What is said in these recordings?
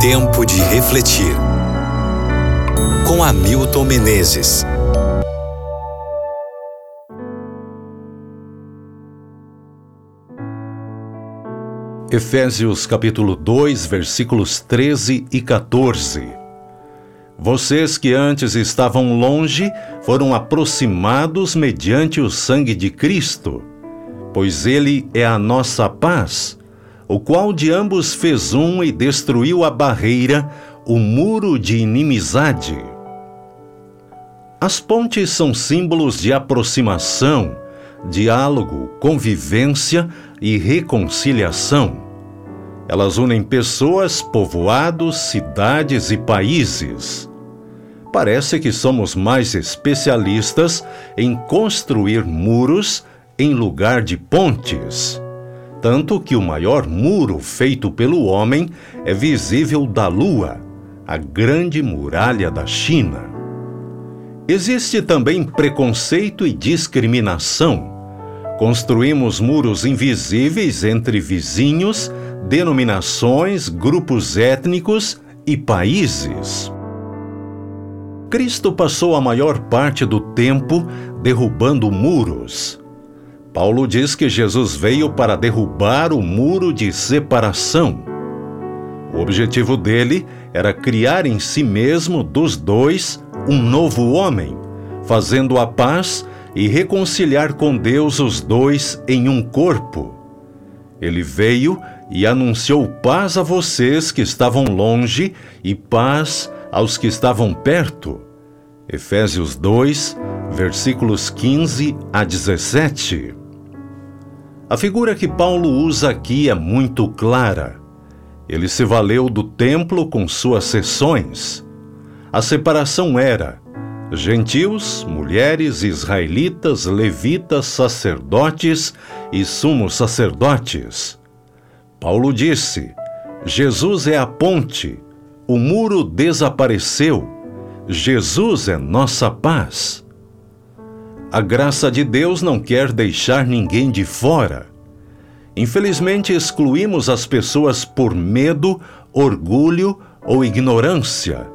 Tempo de refletir. Com Hamilton Menezes. Efésios capítulo 2, versículos 13 e 14. Vocês que antes estavam longe foram aproximados mediante o sangue de Cristo, pois ele é a nossa paz, o qual de ambos fez um e destruiu a barreira, o muro de inimizade. As pontes são símbolos de aproximação, diálogo, convivência e reconciliação. Elas unem pessoas, povoados, cidades e países. Parece que somos mais especialistas em construir muros em lugar de pontes. Tanto que o maior muro feito pelo homem é visível da Lua, a Grande Muralha da China. Existe também preconceito e discriminação. Construímos muros invisíveis entre vizinhos, denominações, grupos étnicos e países. Cristo passou a maior parte do tempo derrubando muros. Paulo diz que Jesus veio para derrubar o muro de separação. O objetivo dele era criar em si mesmo dos dois um novo homem, fazendo a paz e reconciliar com Deus os dois em um corpo. Ele veio e anunciou paz a vocês que estavam longe e paz aos que estavam perto. Efésios 2, versículos 15 a 17. A figura que Paulo usa aqui é muito clara. Ele se valeu do templo com suas sessões. A separação era gentios, mulheres, israelitas, levitas, sacerdotes e sumos sacerdotes. Paulo disse: Jesus é a ponte, o muro desapareceu, Jesus é nossa paz. A graça de Deus não quer deixar ninguém de fora. Infelizmente, excluímos as pessoas por medo, orgulho ou ignorância.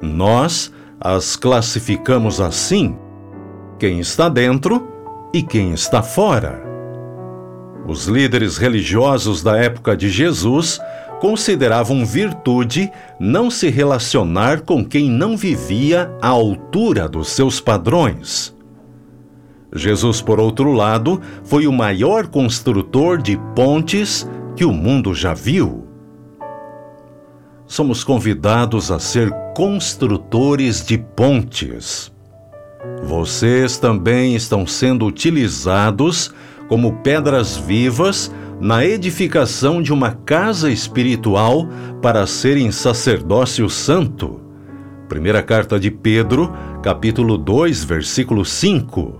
Nós as classificamos assim: quem está dentro e quem está fora. Os líderes religiosos da época de Jesus consideravam virtude não se relacionar com quem não vivia à altura dos seus padrões. Jesus, por outro lado, foi o maior construtor de pontes que o mundo já viu. Somos convidados a ser construtores de pontes. Vocês também estão sendo utilizados como pedras vivas na edificação de uma casa espiritual para serem sacerdócio santo. Primeira carta de Pedro, capítulo 2, versículo 5.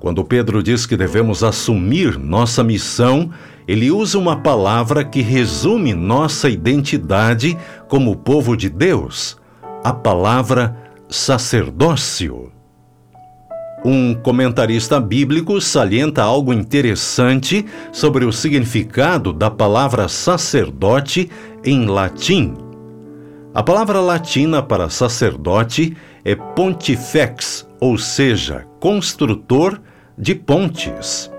Quando Pedro diz que devemos assumir nossa missão, ele usa uma palavra que resume nossa identidade como povo de Deus, a palavra sacerdócio. Um comentarista bíblico salienta algo interessante sobre o significado da palavra sacerdote em latim. A palavra latina para sacerdote é pontifex, ou seja, construtor de pontes.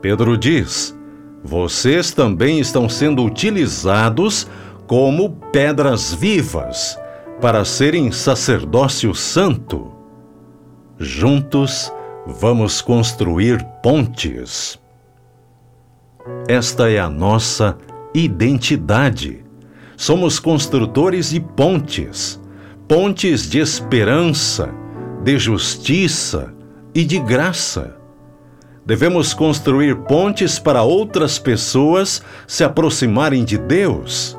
Pedro diz: Vocês também estão sendo utilizados como pedras vivas para serem sacerdócio santo Juntos vamos construir pontes. Esta é a nossa identidade. Somos construtores de pontes, pontes de esperança, de justiça e de graça. Devemos construir pontes para outras pessoas se aproximarem de Deus,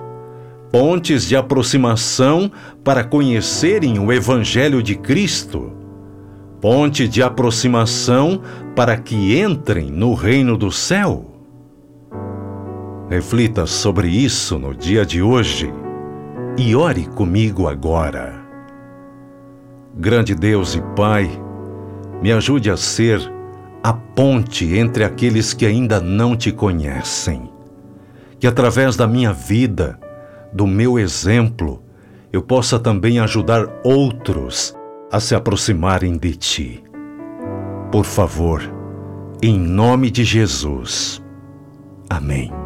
pontes de aproximação para conhecerem o Evangelho de Cristo ponte de aproximação para que entrem no reino do céu. Reflita sobre isso no dia de hoje e ore comigo agora. Grande Deus e Pai, me ajude a ser a ponte entre aqueles que ainda não te conhecem. Que através da minha vida, do meu exemplo, eu possa também ajudar outros a se aproximarem de ti. Por favor, em nome de Jesus. Amém.